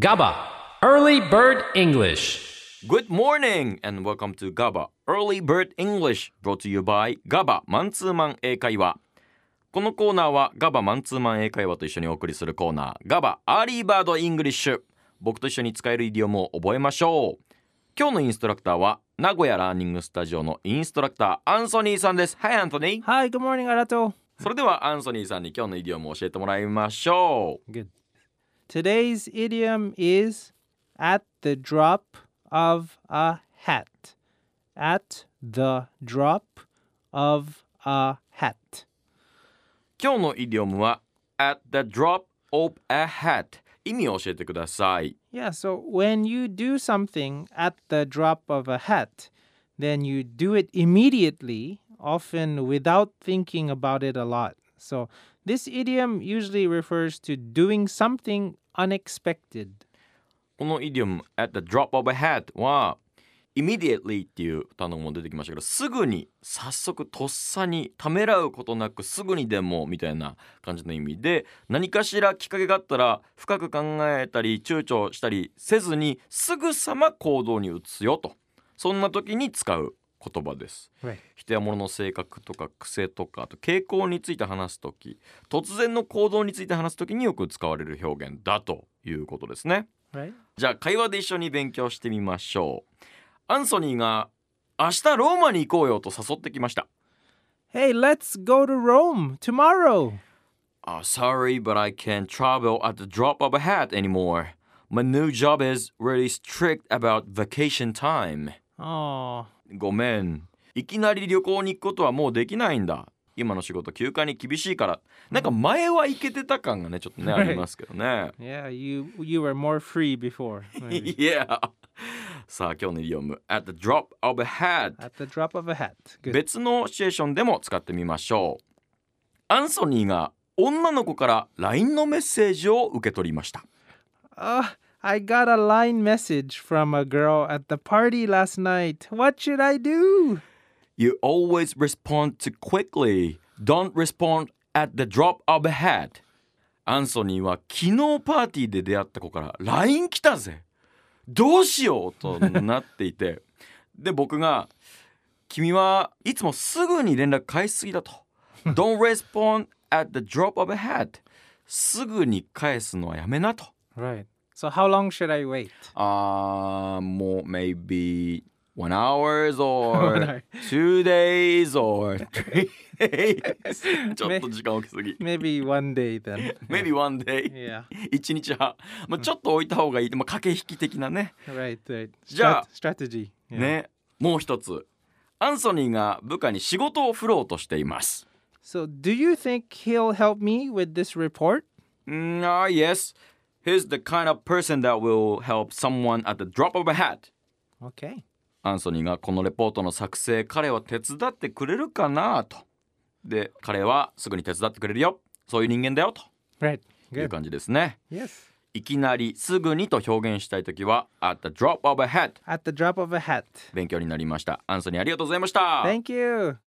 GABA Early Bird English. Good morning and welcome to GABA Early Bird English brought to you by GABA マンツーマン英会話このコーナーは GABA マンツーマン英会話と一緒にお送りするコーナー GABA アーリーバードイングリッシュ僕と一緒に使えるイディオムを覚えましょう。今日のインストラクターは名古屋ラーニングスタジオのインストラクターアンソニーさんです。Hi Anthony Hi, good morning, Arato. それではアンソニーさんに今日のイディオムを教えてもらいましょう。Good. Today's idiom is at the drop of a hat. At the drop of a hat. 今日のイディオムは At the drop of a hat 意味を教えてください Yeah, so when you do something at the drop of a hat, then you do it immediately, often without thinking about it a lot. So this idiom usually refers to doing something unexpected. このイディオム at the drop of a hat は immediately っていう単語も出てきましたけどすぐに早速とっさにためらうことなくすぐにでもみたいな感じの意味で何かしらきっかけがあったら深く考えたり躊躇したりせずにすぐさま行動に移すよとそんな時に使う言葉です。Right. 人や物の性格とか癖とかあと傾向について話す時突然の行動について話す時によく使われる表現だということですね。Right? じゃあ会話で一緒に勉強してみましょう。アンソニーが明日ローマに行こうよと誘ってきました。Hey, let's go to Rome tomorrow. Uh, sorry, but I can't travel at the drop of a hat anymore. My new job is really strict about vacation time. Oh, ごめん。いきなり旅行に行くことはもうできないんだ。今の仕事休暇に厳しいから。なんか前は行けてた感がね、ちょっとね、ありますけどね。yeah, you you were more free before. yeah. さあ今日のイディオム At the drop of a hat At the drop of a hat. Good. 別のシチュエーションでも使ってみましょうアンソニーが女の子から LINE のメッセージを受け取りました Uh, I got a line message from a girl at the party last night. What should I do? You always respond too quickly Don't respond at the drop of a hat アンソニーは昨日パーティーで出会った子から LINE 来たぜどうしようとなっていてで僕が「君はいつもすぐに連絡返しすぎだ」と「Don't respond at the drop of a hat」すぐに返すのはやめなと Right. So how long should I wait? あーもう maybe one hours or One hour. two days or three days ちょっと時間置きすぎ Maybe one day then. maybe one day Yeah. 一日半、まあ、ちょっと置いた方がいい、まあ、駆け引き的なね Right. Right.じゃあ strategy. Yeah. ねもう一つアンソニーが部下に仕事を振ろうとしています So, do you think he'll help me with this report? Mm, ah yes He's the kind of person that will help someone at the drop of a hat Okay. アンソニーがこのレポートの作成彼は手伝ってくれるかなとで彼はすぐに手伝ってくれるよそういう人間だよと Right. いう.感じですね Yes. いきなりすぐにと表現したいときは at the drop of a hat At the drop of a hat. 勉強になりましたアンソニーありがとうございました Thank you.